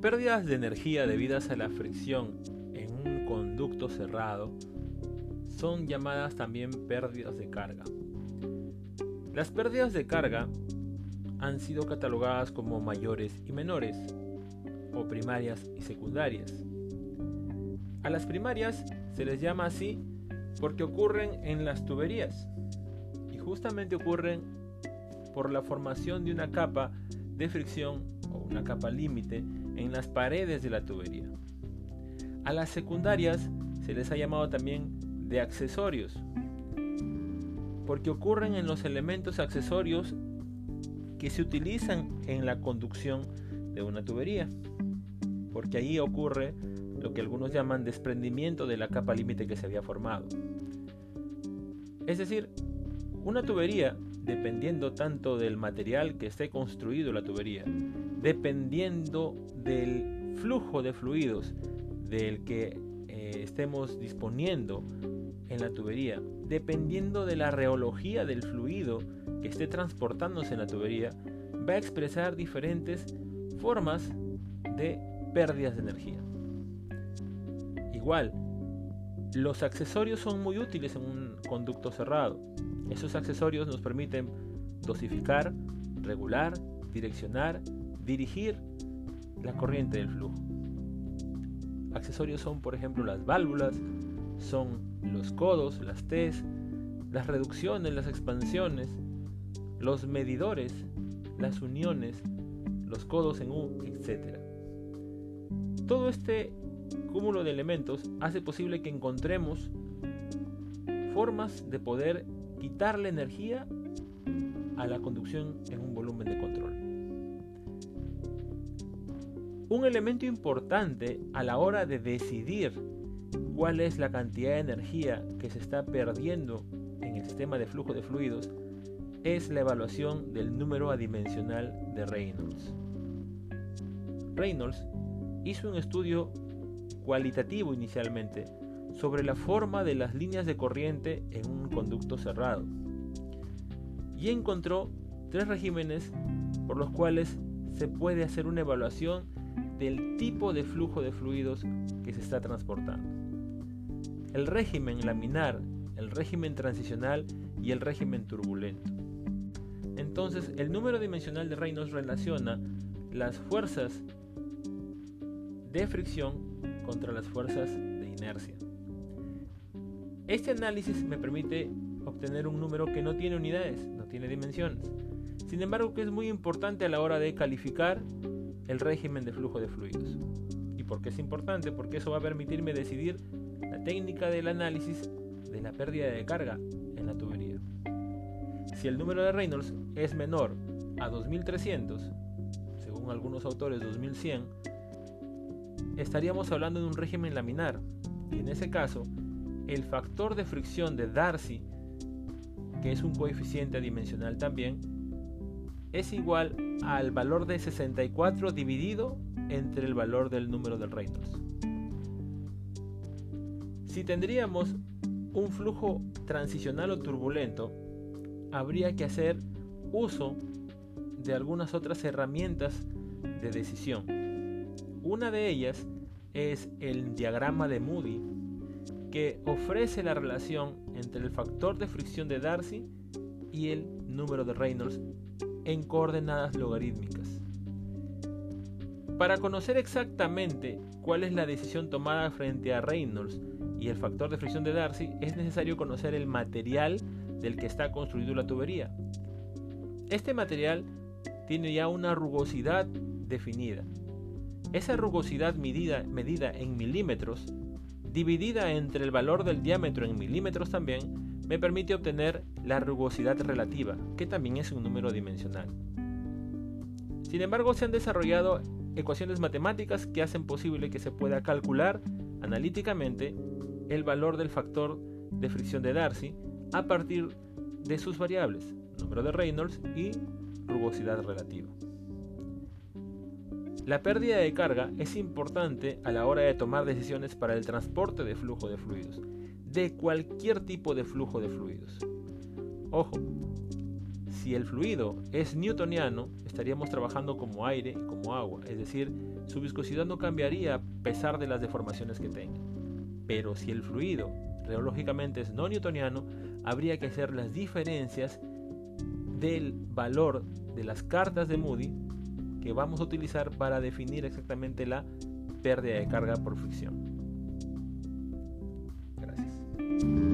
pérdidas de energía debidas a la fricción en un conducto cerrado son llamadas también pérdidas de carga. Las pérdidas de carga han sido catalogadas como mayores y menores, o primarias y secundarias. A las primarias se les llama así porque ocurren en las tuberías y justamente ocurren por la formación de una capa de fricción o una capa límite en las paredes de la tubería. A las secundarias se les ha llamado también de accesorios, porque ocurren en los elementos accesorios que se utilizan en la conducción de una tubería, porque ahí ocurre lo que algunos llaman desprendimiento de la capa límite que se había formado. Es decir, una tubería, dependiendo tanto del material que esté construido la tubería, dependiendo del flujo de fluidos del que eh, estemos disponiendo en la tubería, dependiendo de la reología del fluido que esté transportándose en la tubería, va a expresar diferentes formas de pérdidas de energía. Igual, los accesorios son muy útiles en un conducto cerrado. Esos accesorios nos permiten dosificar, regular, direccionar, dirigir la corriente del flujo. Accesorios son, por ejemplo, las válvulas, son los codos, las T's, las reducciones, las expansiones, los medidores, las uniones, los codos en U, etc. Todo este cúmulo de elementos hace posible que encontremos formas de poder quitarle energía a la conducción en un volumen de control. Un elemento importante a la hora de decidir cuál es la cantidad de energía que se está perdiendo en el sistema de flujo de fluidos es la evaluación del número adimensional de Reynolds. Reynolds hizo un estudio cualitativo inicialmente sobre la forma de las líneas de corriente en un conducto cerrado y encontró tres regímenes por los cuales se puede hacer una evaluación del tipo de flujo de fluidos que se está transportando. El régimen laminar, el régimen transicional y el régimen turbulento. Entonces, el número dimensional de Reynolds relaciona las fuerzas de fricción contra las fuerzas de inercia. Este análisis me permite obtener un número que no tiene unidades, no tiene dimensiones. Sin embargo, que es muy importante a la hora de calificar el régimen de flujo de fluidos. ¿Y por qué es importante? Porque eso va a permitirme decidir la técnica del análisis de la pérdida de carga en la tubería. Si el número de Reynolds es menor a 2300, según algunos autores 2100, estaríamos hablando de un régimen laminar. Y en ese caso, el factor de fricción de Darcy, que es un coeficiente adimensional también, es igual al valor de 64 dividido entre el valor del número del Reynolds. Si tendríamos un flujo transicional o turbulento, habría que hacer uso de algunas otras herramientas de decisión. Una de ellas es el diagrama de Moody, que ofrece la relación entre el factor de fricción de Darcy y el número de Reynolds en coordenadas logarítmicas. Para conocer exactamente cuál es la decisión tomada frente a Reynolds y el factor de fricción de Darcy, es necesario conocer el material del que está construido la tubería. Este material tiene ya una rugosidad definida. Esa rugosidad medida, medida en milímetros, dividida entre el valor del diámetro en milímetros también, me permite obtener la rugosidad relativa, que también es un número dimensional. Sin embargo, se han desarrollado ecuaciones matemáticas que hacen posible que se pueda calcular analíticamente el valor del factor de fricción de Darcy a partir de sus variables, número de Reynolds y rugosidad relativa. La pérdida de carga es importante a la hora de tomar decisiones para el transporte de flujo de fluidos, de cualquier tipo de flujo de fluidos. Ojo, si el fluido es newtoniano, estaríamos trabajando como aire y como agua, es decir, su viscosidad no cambiaría a pesar de las deformaciones que tenga. Pero si el fluido reológicamente es no newtoniano, habría que hacer las diferencias del valor de las cartas de Moody que vamos a utilizar para definir exactamente la pérdida de carga por fricción. thank you